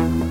thank you